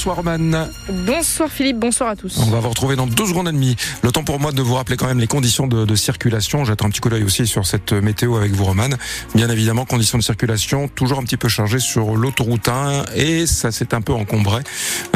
Bonsoir Roman. Bonsoir Philippe, bonsoir à tous. On va vous retrouver dans deux secondes et demie. Le temps pour moi de vous rappeler quand même les conditions de, de circulation. J'attends un petit coup d'œil aussi sur cette météo avec vous Roman. Bien évidemment, conditions de circulation toujours un petit peu chargées sur l'autoroute 1 et ça s'est un peu encombré.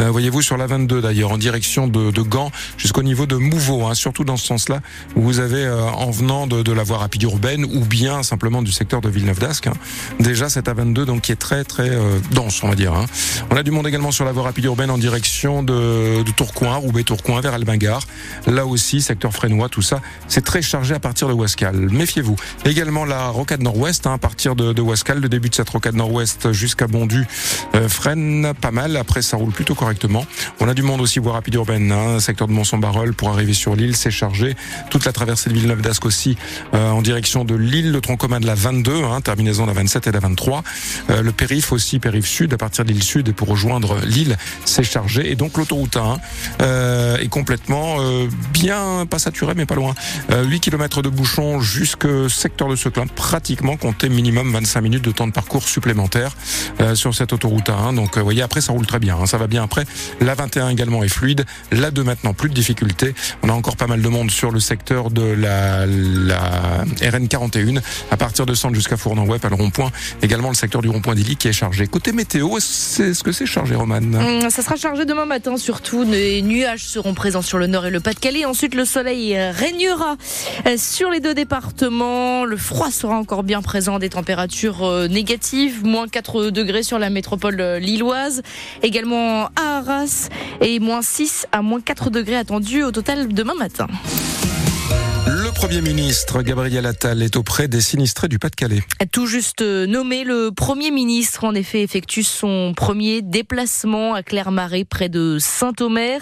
Euh, Voyez-vous sur la 22 d'ailleurs en direction de, de Gand jusqu'au niveau de Mouveau, hein, surtout dans ce sens-là où vous avez euh, en venant de, de, la voie rapide urbaine ou bien simplement du secteur de Villeneuve d'Ascq. Hein. Déjà cette A22 donc qui est très très euh, dense on va dire. Hein. On a du monde également sur la voie rapide urbaine en direction de, Tourcoing, Roubaix-Tourcoing vers Albingard. Là aussi, secteur frénois, tout ça, c'est très chargé à partir de Wascal. Méfiez-vous. Également la rocade nord-ouest, hein, à partir de, de Wascal, le début de cette rocade nord-ouest jusqu'à Bondu euh, freine pas mal. Après, ça roule plutôt correctement. On a du monde aussi, voie rapide urbaine, hein, secteur de Mont-Saint-Barreul pour arriver sur l'île, c'est chargé. Toute la traversée de Villeneuve d'Ascq aussi euh, en direction de l'île, le tronc commun de la 22, hein, terminaison de la 27 et de la 23. Euh, le périph aussi, périph sud, à partir de l'île sud pour rejoindre l'île, c'est chargé. Et donc l'autoroute 1 euh, est complètement euh, bien, pas saturé, mais pas loin. Euh, 8 km de bouchon jusque secteur de Seclin, pratiquement compté minimum 25 minutes de temps de parcours supplémentaire euh, sur cette autoroute 1. Donc vous voyez, après ça roule très bien, hein, ça va bien après. La 21 également est fluide. La 2 maintenant, plus de difficultés. On a encore pas mal de monde sur le secteur de la, la RN 41, à partir de Centre jusqu'à Fournan-Web, à le rond-point. Également le secteur du rond-point d'Illy qui est chargé. Côté météo, est-ce que c'est chargé, Roman Hum, Ça sera chargé demain matin surtout. Les nuages seront présents sur le nord et le Pas-de-Calais. Ensuite, le soleil régnera euh, sur les deux départements. Le froid sera encore bien présent. Des températures euh, négatives, moins 4 degrés sur la métropole euh, lilloise. Également à Arras et moins 6 à moins 4 degrés attendus au total demain matin. Le Premier ministre Gabriel Attal est auprès des sinistrés du Pas-de-Calais. Tout juste nommé, le Premier ministre en effet effectue son premier déplacement à Clermarais près de Saint-Omer,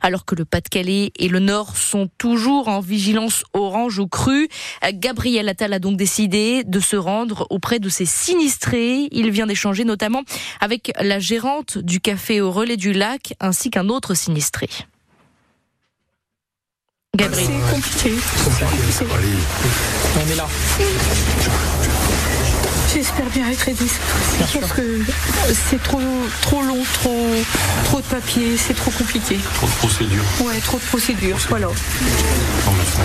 alors que le Pas-de-Calais et le Nord sont toujours en vigilance orange ou crue. Gabriel Attal a donc décidé de se rendre auprès de ces sinistrés. Il vient d'échanger notamment avec la gérante du café au relais du lac ainsi qu'un autre sinistré. Gabriel. C'est compliqué. C'est compliqué. On est là. J'espère bien être aidée cette fois-ci. Parce que c'est trop, trop long, trop, trop de papier, c'est trop compliqué. Trop de procédures. Ouais, trop de procédures, voilà.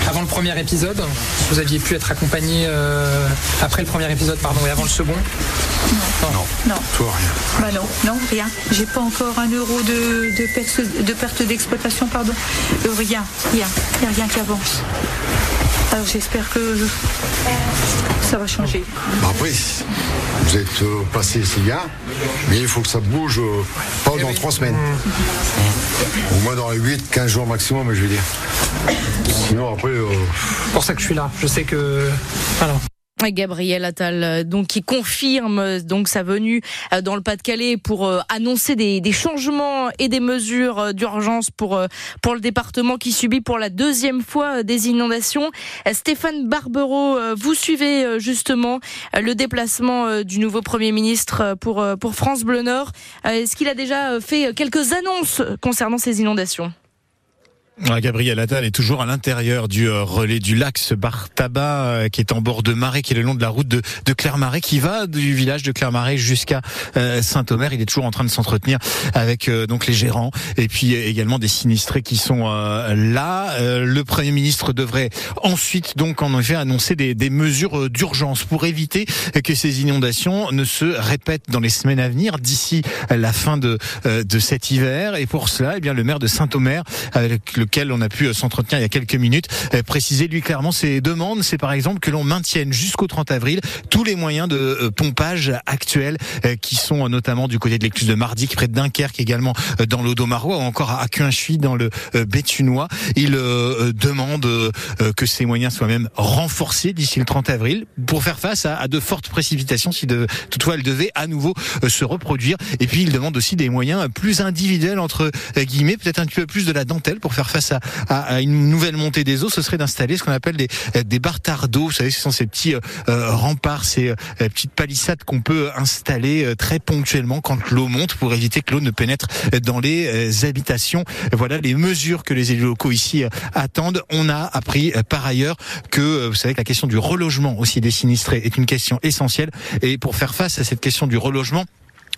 Avant le premier épisode, vous aviez pu être accompagné euh, après le premier épisode, pardon, et avant le second Non. Non. Toi, rien. Bah non, non, rien. J'ai pas encore un euro de, de perte, de perte d'exploitation, pardon. Euh, rien, rien. Il n'y a rien qui avance. Alors j'espère que ça va changer. Après, vous êtes euh, passé ces gars, mais il faut que ça bouge euh, pas dans trois semaines. Au moins dans les 8, 15 jours maximum, je veux dire. Sinon après. euh, C'est pour ça que je suis là. Je sais que. Voilà. Gabriel Attal, euh, donc qui confirme euh, donc sa venue euh, dans le Pas-de-Calais pour annoncer des, changements et des mesures d'urgence pour pour le département qui subit pour la deuxième fois des inondations. Stéphane Barbero, vous suivez justement le déplacement du nouveau Premier ministre pour pour France Bleu Nord. Est-ce qu'il a déjà fait quelques annonces concernant ces inondations? Gabriel Attal est toujours à l'intérieur du euh, relais du lac, ce euh, qui est en bord de marais, qui est le long de la route de, de Clermarais, qui va du village de Clermarais jusqu'à euh, Saint-Omer. Il est toujours en train de s'entretenir avec donc les gérants et puis également des sinistrés qui sont là. Le Premier ministre devrait ensuite donc en effet annoncer des, mesures d'urgence pour éviter que ces inondations ne se répètent dans les semaines à venir d'ici la fin de, de cet hiver. Et pour cela, eh bien le maire de Saint-Omer, avec lequel on a pu euh, s'entretenir il y a quelques minutes, euh, préciser lui clairement ses demandes. C'est par exemple que l'on maintienne jusqu'au 30 avril tous les moyens de euh, pompage actuels qui sont notamment du côté de l'écluse de Mardic, près de Dunkerque, également dans l'Audomarois ou encore à Cuinchy dans le Béthunois. Il demande que ces moyens soient même renforcés d'ici le 30 avril pour faire face à, de fortes précipitations si de, toutefois elles devaient à nouveau se reproduire. Et puis il demande aussi des moyens plus individuels entre guillemets, peut-être un petit peu plus de la dentelle pour faire face à, à, une nouvelle montée des eaux. Ce serait d'installer ce qu'on appelle des, euh, des bartards. Vous savez, ce sont ces petits euh, euh, remparts, ces petites palissades qu'on peut installer très ponctuellement quand l'eau monte pour éviter que l'eau ne pénètre dans les habitations. Voilà les mesures que les élus locaux ici attendent. On a appris par ailleurs que vous savez que la question du relogement aussi des sinistrés est une question essentielle et pour faire face à cette question du relogement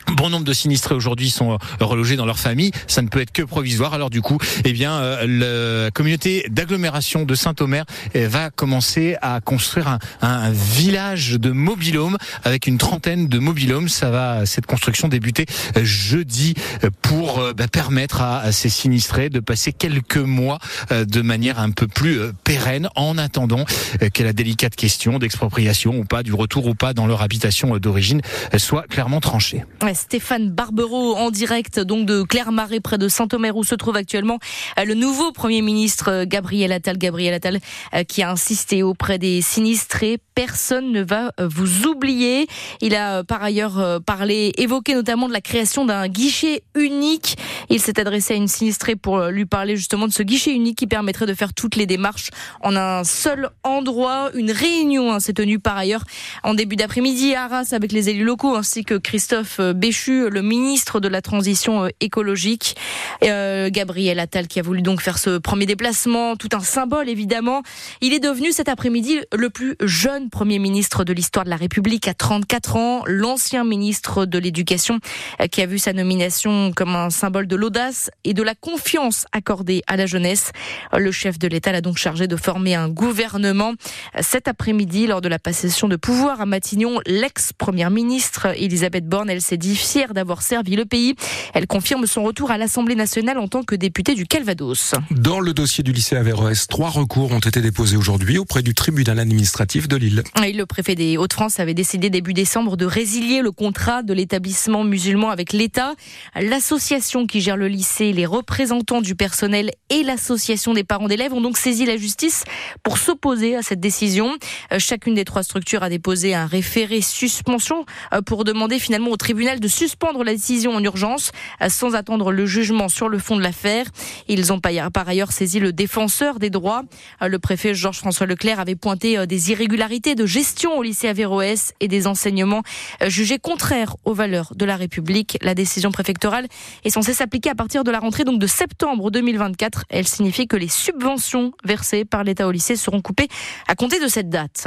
Bon nombre de sinistrés aujourd'hui sont relogés dans leur famille. Ça ne peut être que provisoire. Alors du coup, eh bien, la communauté d'agglomération de Saint-Omer va commencer à construire un, un village de mobilhomes avec une trentaine de mobilhomes. Ça va, cette construction débuter jeudi pour bah, permettre à ces sinistrés de passer quelques mois de manière un peu plus pérenne en attendant que la délicate question d'expropriation ou pas, du retour ou pas dans leur habitation d'origine soit clairement tranchée. Stéphane Barbero en direct donc de Clermarais près de Saint-Omer où se trouve actuellement euh, le nouveau Premier ministre euh, Gabriel Attal. Gabriel Attal euh, qui a insisté auprès des sinistrés. Personne ne va vous oublier. Il a par ailleurs parlé, évoqué notamment de la création d'un guichet unique. Il s'est adressé à une sinistrée pour lui parler justement de ce guichet unique qui permettrait de faire toutes les démarches en un seul endroit. Une réunion hein, s'est tenue par ailleurs en début d'après-midi à Arras avec les élus locaux ainsi que Christophe Béchu, le ministre de la Transition euh, écologique. Euh, Gabriel Attal qui a voulu donc faire ce premier déplacement, tout un symbole évidemment. Il est devenu cet après-midi le plus jeune Premier ministre de l'histoire de la République à 34 ans, l'ancien ministre de l'Éducation euh, qui a vu sa nomination comme un symbole de l'audace et de la confiance accordée à la jeunesse. Le chef de l'État l'a donc chargé de former un gouvernement. Cet après-midi, lors de la passation de pouvoir à Matignon, l'ex-première ministre Elisabeth Borne, elle s'est dit fière d'avoir servi le pays. Elle confirme son retour à l'Assemblée nationale en tant que députée du Calvados. Dans le dossier du lycée Averroès, trois recours ont été déposés aujourd'hui auprès du tribunal administratif de Lille. le préfet des Hauts-de-France avait décidé début décembre de résilier le contrat de l'établissement musulman avec l'État. L'association qui gère le lycée, les représentants du personnel et l'association des parents d'élèves ont donc saisi la justice pour s'opposer à cette décision. Euh, chacune des trois structures a déposé un référé suspension euh, pour demander finalement au tribunal de suspendre la décision en urgence euh, sans attendre le jugement sur le fond de l'affaire. Ils ont par ailleurs saisi le défenseur des droits. Le préfet Georges-François Leclerc avait pointé des irrégularités de gestion au lycée Averroès et des enseignements jugés contraires aux valeurs de la République. La décision préfectorale est censée s'appliquer à partir de la rentrée donc de septembre 2024. Elle signifie que les subventions versées par l'État au lycée seront coupées à compter de cette date.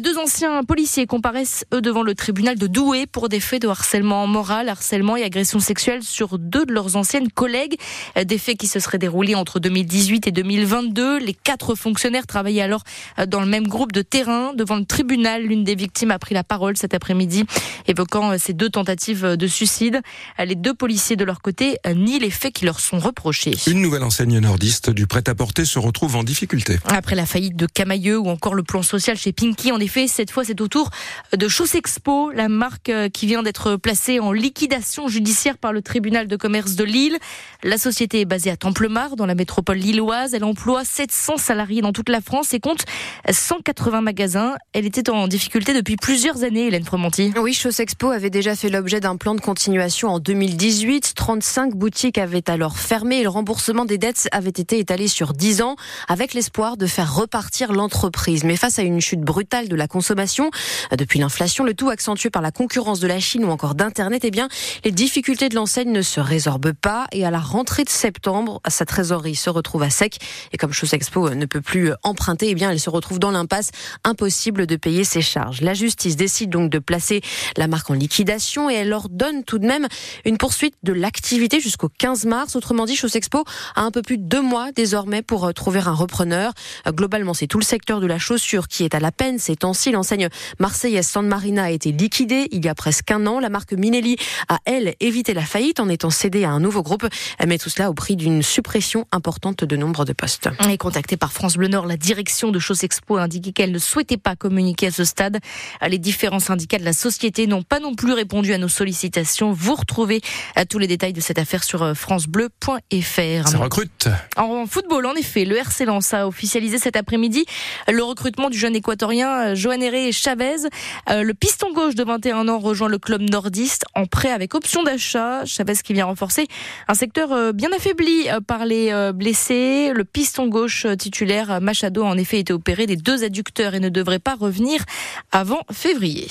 Deux anciens policiers comparaissent eux devant le tribunal de Douai pour des faits de harcèlement moral, harcèlement et agression sexuelle sur deux de leurs anciennes collègues. Des faits qui se seraient déroulés entre 2018 et 2022. Les quatre fonctionnaires travaillaient alors dans le même groupe de terrain. Devant le tribunal, l'une des victimes a pris la parole cet après-midi, évoquant ces deux tentatives de suicide. Les deux policiers de leur côté nient les faits qui leur sont reprochés. Une nouvelle enseigne nordiste du prêt-à-porter se retrouve en difficulté. Après la faillite de Camailleux ou encore le plan social chez Pinky, en effet, cette fois c'est au tour de Chaussexpo, la marque qui vient d'être placée en liquidation judiciaire par le tribunal de commerce de Lille. La société est basée à Templemar, dans la métropole lilloise. Elle emploie 700 salariés dans toute la France et compte 180 magasins. Elle était en difficulté depuis plusieurs années, Hélène Fromanti. Oui, Chaussexpo avait déjà fait l'objet d'un plan de continuation en 2018. 35 boutiques avaient alors fermé et le remboursement des dettes avait été étalé sur 10 ans avec l'espoir de faire repartir l'entreprise. Mais face à une chute brutale de la consommation, depuis l'inflation, le tout accentué par la concurrence de la Chine ou encore d'Internet, eh bien, les difficultés de l'enseigne ne se résorbent pas et à la rentrée de septembre, sa trésorerie se retrouve à sec et comme Chose Expo ne peut plus emprunter, eh bien, elle se retrouve dans l'impasse, impossible de payer ses charges. La justice décide donc de placer la marque en liquidation et elle ordonne tout de même une poursuite de l'activité jusqu'au 15 mars. Autrement dit, Chose Expo a un peu plus de deux mois désormais pour euh, trouver un repreneur. Euh, globalement, c'est tout le secteur de la chaussure qui est à la peine. Ces temps-ci, l'enseigne marseillaise San Marina a été liquidée il y a presque un an. La marque Minelli a, elle, évité la faillite en étant cédée à un nouveau groupe, mais tout cela au prix d'une suppression importante de nombre de postes. Et contactée par France Bleu Nord, la direction de Chose Expo a indiqué qu'elle ne souhaitait pas communiquer à ce stade. Les différents syndicats de la société n'ont pas non plus répondu à nos sollicitations. Vous retrouvez euh, tous les détails de cette affaire sur euh, francebleu.fr. Ça recrute. En football, en effet, le RC Lens a officialisé cet après-midi le recrutement du jeune équatorien euh, Joan Herré Chavez. Le piston gauche de 21 ans rejoint le club nordiste en prêt avec option d'achat. Chavez qui vient renforcer un secteur bien affaibli par les blessés. Le piston gauche titulaire Machado a en effet été opéré des deux adducteurs et ne devrait revenir avant février.